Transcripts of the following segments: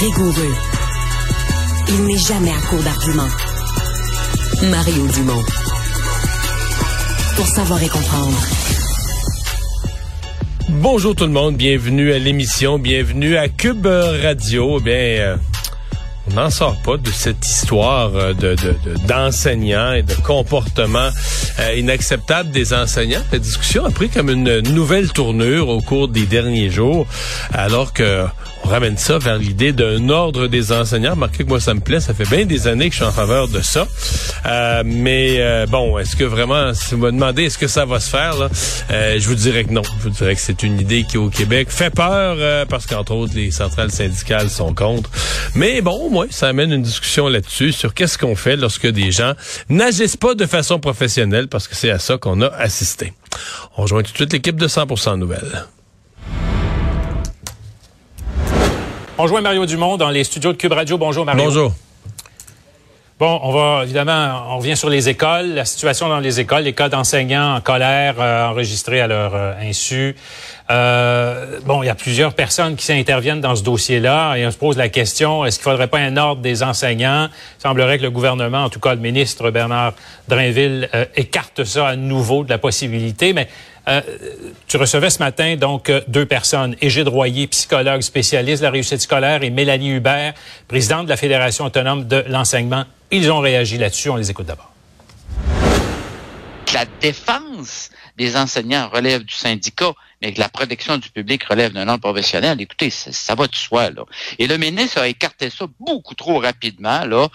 rigoureux. Il n'est jamais à court d'arguments. Mario Dumont. Pour savoir et comprendre. Bonjour tout le monde, bienvenue à l'émission, bienvenue à Cube Radio. Eh Bien, euh, on n'en sort pas de cette histoire euh, de de- de- d'enseignants et de comportements euh, inacceptables des enseignants. La discussion a pris comme une nouvelle tournure au cours des derniers jours, alors que ramène ça vers l'idée d'un ordre des enseignants. Remarquez que moi, ça me plaît. Ça fait bien des années que je suis en faveur de ça. Euh, mais euh, bon, est-ce que vraiment, si vous me demandez, est-ce que ça va se faire, là, euh, je vous dirais que non. Je vous dirais que c'est une idée qui, au Québec, fait peur parce qu'entre autres, les centrales syndicales sont contre. Mais bon, au moins, ça amène une discussion là-dessus sur qu'est-ce qu'on fait lorsque des gens n'agissent pas de façon professionnelle parce que c'est à ça qu'on a assisté. On rejoint tout de suite l'équipe de 100% Nouvelles. On joint Mario Dumont dans les studios de Cube Radio. Bonjour Mario. Bonjour. Bon, on va évidemment, on revient sur les écoles, la situation dans les écoles, les cas d'enseignants en colère euh, enregistrés à leur euh, insu. Euh, bon, il y a plusieurs personnes qui s'interviennent dans ce dossier-là et on se pose la question est-ce qu'il faudrait pas un ordre des enseignants? Il semblerait que le gouvernement, en tout cas le ministre Bernard Drainville, euh, écarte ça à nouveau de la possibilité, mais euh, tu recevais ce matin donc euh, deux personnes, Égide Royer, psychologue spécialiste de la réussite scolaire, et Mélanie Hubert, présidente de la Fédération autonome de l'enseignement. Ils ont réagi là-dessus. On les écoute d'abord. la défense des enseignants relève du syndicat, mais que la protection du public relève d'un ordre professionnel, écoutez, ça, ça va de soi. Là. Et le ministre a écarté ça beaucoup trop rapidement, là,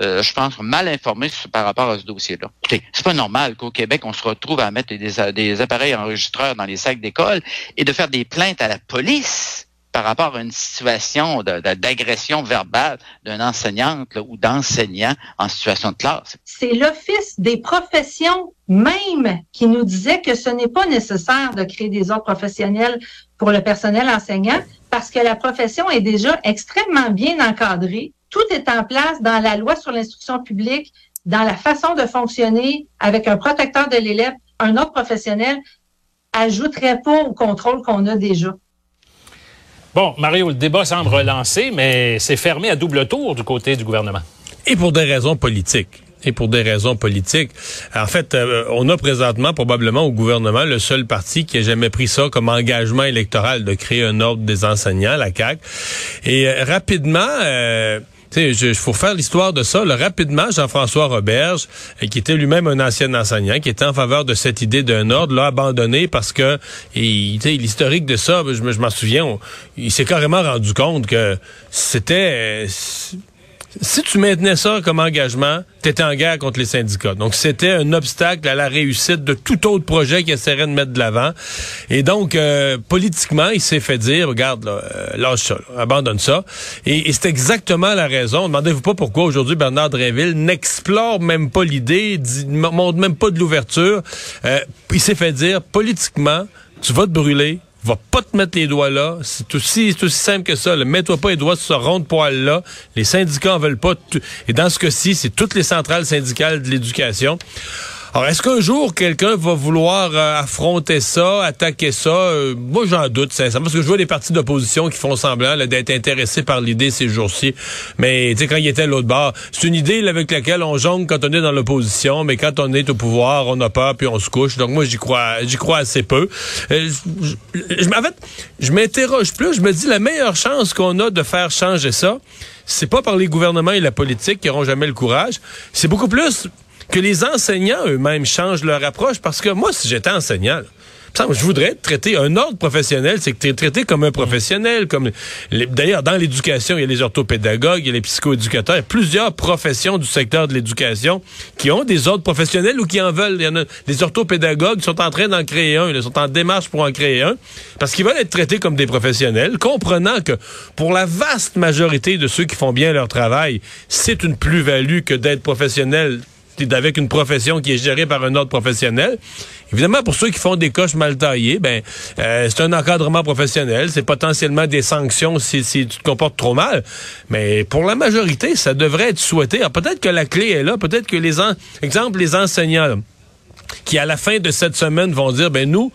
euh, je pense mal informé par rapport à ce dossier-là. Écoutez, c'est pas normal qu'au Québec, on se retrouve à mettre des, des appareils enregistreurs dans les sacs d'école et de faire des plaintes à la police par rapport à une situation d'agression verbale d'une enseignante ou d'enseignant en situation de classe. c'est l'Office des professions même qui nous disait que ce n'est pas nécessaire de créer des ordres professionnels pour le personnel enseignant parce que la profession est déjà extrêmement bien encadrée. Tout est en place dans la loi sur l'instruction publique, dans la façon de fonctionner avec un protecteur de l'élève. Un ordre professionnel ajouterait pas au contrôle qu'on a déjà. Bon, Mario, le débat semble relancé, mais c'est fermé à double tour du côté du gouvernement. Et pour des raisons politiques. Et pour des raisons politiques. En fait, euh, on a présentement probablement au gouvernement le seul parti qui a jamais pris ça comme engagement électoral de créer un ordre des enseignants, la CAQ. Et euh, rapidement, euh, tu sais, il faut faire l'histoire de ça. Là, rapidement, Jean-François Roberge, euh, qui était lui-même un ancien enseignant, qui était en faveur de cette idée d'un ordre, l'a abandonné parce que, l'historique de ça, je, je m'en souviens, il s'est carrément rendu compte que c'était... si tu maintenais ça comme engagement, tu étais en guerre contre les syndicats. Donc, c'était un obstacle à la réussite de tout autre projet qui essaierait de mettre de l'avant. Et donc, euh, politiquement, il s'est fait dire, regarde, là, euh, lâche ça, abandonne ça. Et, c'est exactement la raison. Demandez-vous pas pourquoi aujourd'hui Bernard Dréville n'explore même pas l'idée, montre même pas de l'ouverture. Euh, il s'est fait dire, politiquement, tu vas te brûler, va pas te mettre les doigts là. C'est aussi, aussi simple que ça. Mets-toi pas les doigts sur ce rond de poil-là. Les syndicats en veulent pas. Et dans ce cas-ci, c'est toutes les centrales syndicales de l'éducation. Alors, est-ce qu'un jour, quelqu'un va vouloir euh, affronter ça, attaquer ça? Euh, moi, j'en doute, sincèrement, parce que je vois des partis d'opposition qui font semblant d'être intéressés par l'idée ces jours-ci. Mais, tu sais, quand il était l'autre bord, c'est une idée avec laquelle on jongle quand on est dans l'opposition, mais quand on est au pouvoir, on a peur, puis on se couche. Donc, moi, j'y crois j'y crois assez peu. Euh, je, je, en fait, je m'interroge plus. Je me dis, la meilleure chance qu'on a de faire changer ça, c'est pas par les gouvernements et la politique qui auront jamais le courage. C'est beaucoup plus que les enseignants eux-mêmes changent leur approche parce que moi, si j'étais enseignant, je voudrais traiter un ordre professionnel, c'est que tu es traité comme un professionnel. comme D'ailleurs, dans l'éducation, il y a les orthopédagogues, il y a les psychoéducateurs, il y a plusieurs professions du secteur de l'éducation qui ont des ordres professionnels ou qui en veulent. Il y en a des orthopédagogues sont en train d'en créer un, ils sont en démarche pour en créer un, parce qu'ils veulent être traités comme des professionnels, comprenant que pour la vaste majorité de ceux qui font bien leur travail, c'est une plus-value que d'être professionnel avec une profession qui est gérée par un ordre professionnel. Évidemment, pour ceux qui font des coches mal taillées, ben euh, c'est un encadrement professionnel, c'est potentiellement des sanctions si, tu te comportes trop mal. Mais pour la majorité, ça devrait être souhaité. Peut-être que la clé est là, peut-être que les en... exemple les enseignants qui à la fin de cette semaine vont dire ben nous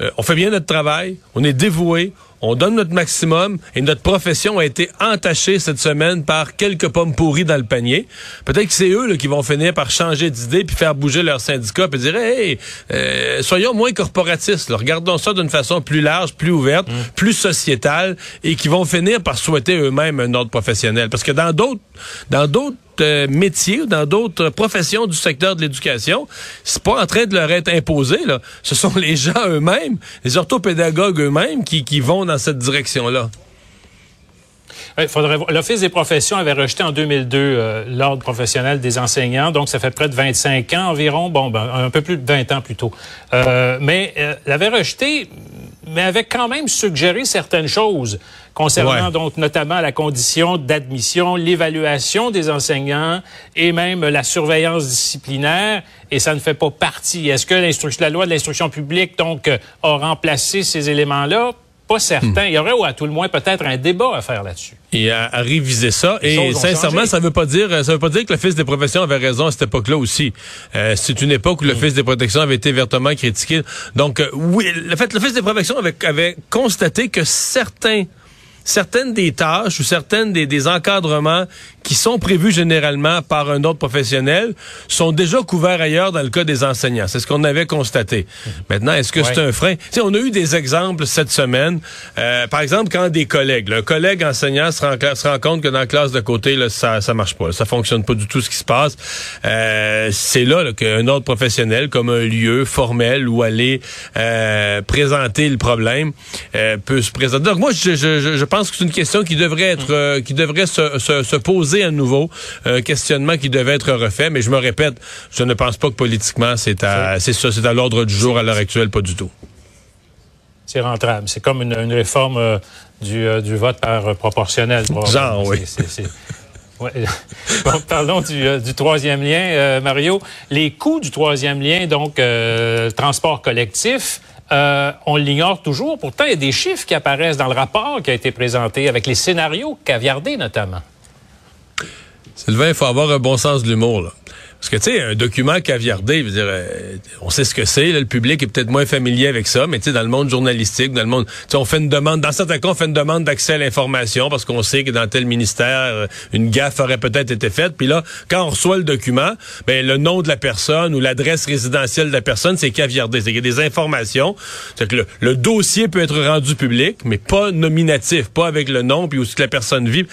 euh, on fait bien notre travail, on est dévoué, on donne notre maximum et notre profession a été entachée cette semaine par quelques pommes pourries dans le panier. Peut-être que c'est eux là, qui vont finir par changer d'idée puis faire bouger leur syndicat puis dire hey, euh, soyons moins corporatistes, regardons ça d'une façon plus large, plus ouverte, mm. plus sociétale et qui vont finir par souhaiter eux-mêmes un ordre professionnel parce que dans d'autres dans d'autres euh, métiers dans d'autres professions du secteur de l'éducation, c'est pas en train de leur être imposé. Là. Ce sont les gens eux-mêmes, les orthopédagogues eux-mêmes qui, qui vont dans cette direction-là. L'Office des professions avait rejeté en 2002 euh, l'ordre professionnel des enseignants, donc ça fait près de 25 ans environ, bon, ben, un peu plus de 20 ans plutôt. Euh, mais euh, l'avait rejeté, mais avait quand même suggéré certaines choses concernant donc notamment la condition d'admission, l'évaluation des enseignants et même la surveillance disciplinaire. Et ça ne fait pas partie. Est-ce que la loi de l'instruction publique donc a remplacé ces éléments-là? Pas certain. Il y aurait ou à tout le moins peut-être un débat à faire là-dessus. Et à, réviser ça. et sincèrement, ça veut pas dire, ça veut pas dire que le fils des professions avait raison à cette époque-là aussi. Euh, c'est une époque où le hmm. fils des protections avait été vertement critiqué. Donc euh, oui, le fait, le fils des professions avait, avait constaté que certains certaines des tâches ou certaines des, des, encadrements qui sont prévus généralement par un autre professionnel sont déjà couverts ailleurs dans le cas des enseignants. C'est ce qu'on avait constaté. Maintenant, est-ce que c'est un frein? sais, on a eu des exemples cette semaine. Euh, par exemple, quand des collègues, un collègue enseignant se rend, se rend, compte que dans la classe de côté, là, ça ça marche pas. ça fonctionne pas du tout ce qui se passe. Euh, c'est là, là qu'un autre professionnel, comme un lieu formel où aller euh, présenter le problème, euh, peut se présenter. Donc moi, je, je, je pense pense que c'est une question qui devrait être, euh, qui devrait se, se, poser à nouveau, un questionnement qui devait être refait. Mais je me répète, je ne pense pas que politiquement c'est à, c'est ça, c'est à l'ordre du jour à l'heure actuelle, pas du tout. C'est rentrable. C'est comme une, réforme euh, du, euh, du, vote par proportionnel. Genre, oui. parlons du, du, troisième lien, Mario. Les coûts du troisième lien, donc transport collectif, euh, on l'ignore toujours. Pourtant, il y a des chiffres qui apparaissent dans le rapport qui a été présenté avec les scénarios caviardés notamment. Sylvain, il faut avoir un bon sens de l'humour. Parce que, tu sais, un document caviardé, euh, on sait ce que c'est, le public est peut-être moins familier avec ça, mais tu sais, dans le monde journalistique, dans le monde, on fait une demande, dans certains cas, on fait une demande d'accès à l'information parce qu'on sait que dans tel ministère, euh, une gaffe aurait peut-être été faite. Puis là, quand on reçoit le document, ben, le nom de la personne ou l'adresse résidentielle de la personne, c'est caviardé. C'est qu'il y a des informations. C'est que le, dossier peut être rendu public, mais pas nominatif, pas avec le nom puis où la personne vit.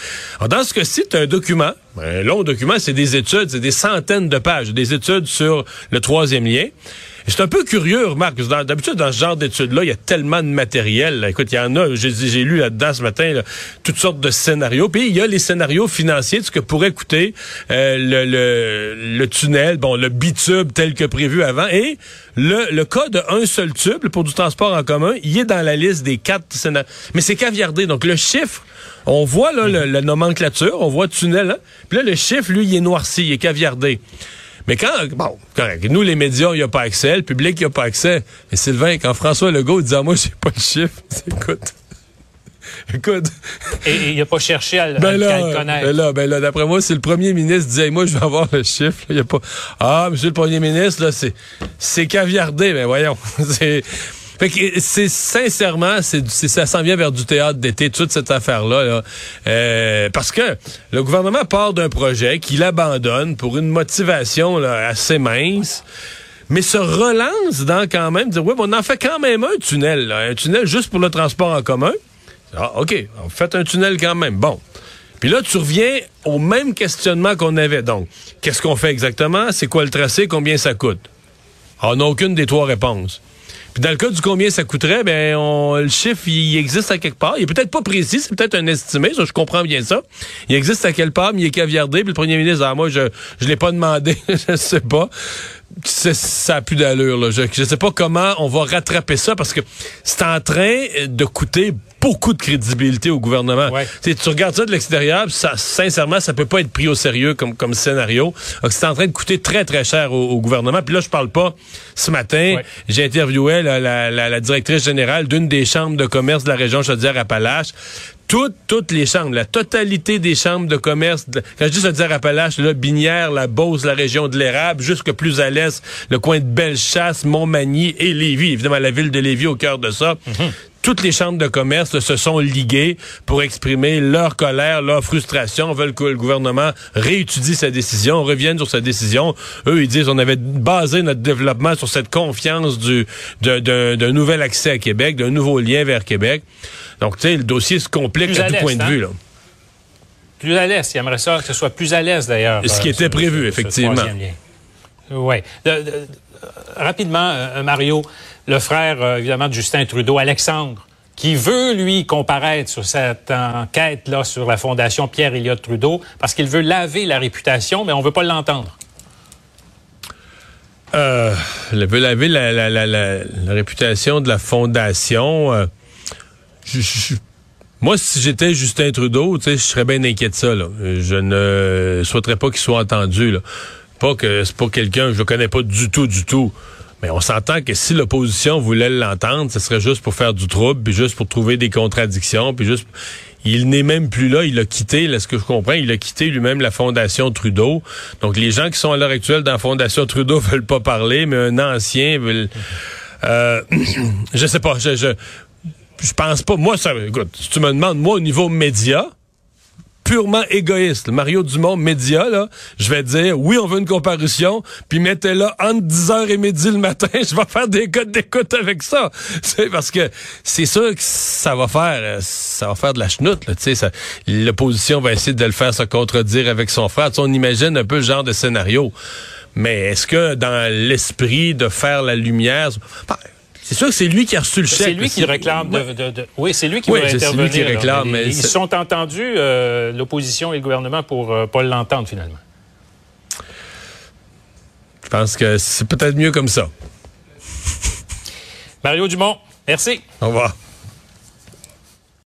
Dans ce cas-ci, tu un document, un long document, c'est des études, c'est des centaines de pages, des études sur le troisième lien. C'est un peu curieux, remarque, d'habitude, dans ce genre d'études-là, il y a tellement de matériel. Écoute, il y en a, j'ai lu là-dedans ce matin, toutes sortes de scénarios. Puis il y a les scénarios financiers de ce que pourrait coûter euh, le, tunnel, bon, le bitube tel que prévu avant. Et le, le cas d'un seul tube pour du transport en commun, il est dans la liste des quatre scénarios. Mais c'est caviardé. Donc le chiffre on voit la nomenclature, on voit tunnel, hein? puis là le chiffre, lui, il est noirci, il est caviardé. Mais quand, bon, correct, nous les médias, il n'y a pas accès, le public, il n'y a pas accès. Mais Sylvain, quand François Legault disait, moi, j'ai pas de chiffre, écoute, écoute, Et il n'a pas cherché à, le- à Ben le- là, à le connaître. ben là, ben là, d'après moi, si le premier ministre disait, moi, je vais avoir le chiffre, il y a pas, ah, monsieur le premier ministre, là, c'est, c'est caviardé, ben voyons. c'est, fait que c'est sincèrement, ça s'en vient vers du théâtre d'été, toute cette affaire-là, là. Euh, parce que le gouvernement part d'un projet qu'il abandonne pour une motivation assez mince mais se relance dans quand même dire oui, on en fait quand même un tunnel, un tunnel juste pour le transport en commun. Ah, OK, on fait un tunnel quand même. Bon. Puis là, tu reviens au même questionnement qu'on avait. Donc, qu'est-ce qu'on fait exactement? C'est quoi le tracé? Combien ça coûte? Ah, On n'a aucune des trois réponses. Puis dans le cas du combien ça coûterait, ben on, le chiffre, il existe à quelque part. Il est peut-être pas précis, c'est peut-être un estimé, ça, je comprends bien ça. Il existe à quelque part, mais il est caviardé. Puis le premier ministre, ah, moi, je je l'ai pas demandé, je sais pas. Ça a plus d'allure. Je ne sais pas comment on va rattraper ça parce que c'est en train de coûter beaucoup de crédibilité au gouvernement. Ouais. Tu regardes ça de l'extérieur, ça, sincèrement, ça peut pas être pris au sérieux comme, comme scénario. C'est en train de coûter très, très cher au, au gouvernement. Puis là, je parle pas. Ce matin, Ouais. j'ai interviewé la, la- la- la directrice générale d'une des chambres de commerce de la région Chaudière-Appalaches. Toutes, toutes les chambres, la totalité des chambres de commerce, de- quand je dis Chaudière-Appalaches, là, Binière, la Beauce, la région de l'Érable, jusque plus à l'est, le coin de Bellechasse, Montmagny et Lévis. Évidemment, la ville de Lévis au cœur de ça. Toutes les chambres de commerce se sont liguées pour exprimer leur colère, leur frustration, veulent que le gouvernement réétudie sa décision, revienne sur sa décision. Eux, ils disent on avait basé notre développement sur cette confiance du d'un nouvel accès à Québec, d'un nouveau lien vers Québec. Donc, tu sais, le dossier se complique Plus à à tout point de hein? vue. Là. Plus à l'est. Il aimerait ça que ce soit plus à l'est, d'ailleurs. Ce qui euh, était ce- prévu, ce- effectivement. Oui. rapidement, euh, Mario, le frère, euh, évidemment, de Justin Trudeau, Alexandre, qui veut, lui, comparaître sur cette enquête-là sur la Fondation Pierre-Éliott Trudeau, parce qu'il veut laver la réputation, mais on veut pas l'entendre. Euh, elle veut laver la, réputation de la fondation. euh, moi, si j'étais Justin Trudeau, je serais bien inquiet de ça. Je ne souhaiterais pas qu'il soit entendu. Que c'est pas quelqu'un que je connais pas du tout, du tout. Mais on s'entend que si l'opposition voulait l'entendre, ce serait juste pour faire du trouble, puis juste pour trouver des contradictions, puis juste. Il n'est même plus là, il a quitté, là, ce que je comprends, il a quitté lui-même la Fondation Trudeau. Donc les gens qui sont à l'heure actuelle dans la Fondation Trudeau veulent pas parler, mais un ancien veut. Euh, je sais pas, je, je, je pense pas. Moi, ça, écoute, si tu me demandes, moi, au niveau média, purement égoïste, Mario Dumont, média, là, je vais dire, oui, on veut une comparution, puis mettez-la entre 10h et midi le matin, je vais faire des codes d'écoute avec ça. Parce que c'est sûr que ça va faire, euh, ça va faire de la chenoute, là, l'opposition va essayer de le faire se contredire avec son frère. On imagine un peu le genre de scénario. Mais est-ce que dans l'esprit de faire la lumière, ben, c'est sûr que c'est lui qui a reçu le chèque. C'est lui qui réclame de, Ouais. de- de- Oui, c'est lui qui Oui, va c'est lui intervenir. qui réclame, Ils- mais Ils c'est- sont entendus, euh, l'opposition et le gouvernement, pour euh, pas l'entendre, finalement. Je pense que c'est peut-être mieux comme ça. Mario Dumont, merci. Au revoir.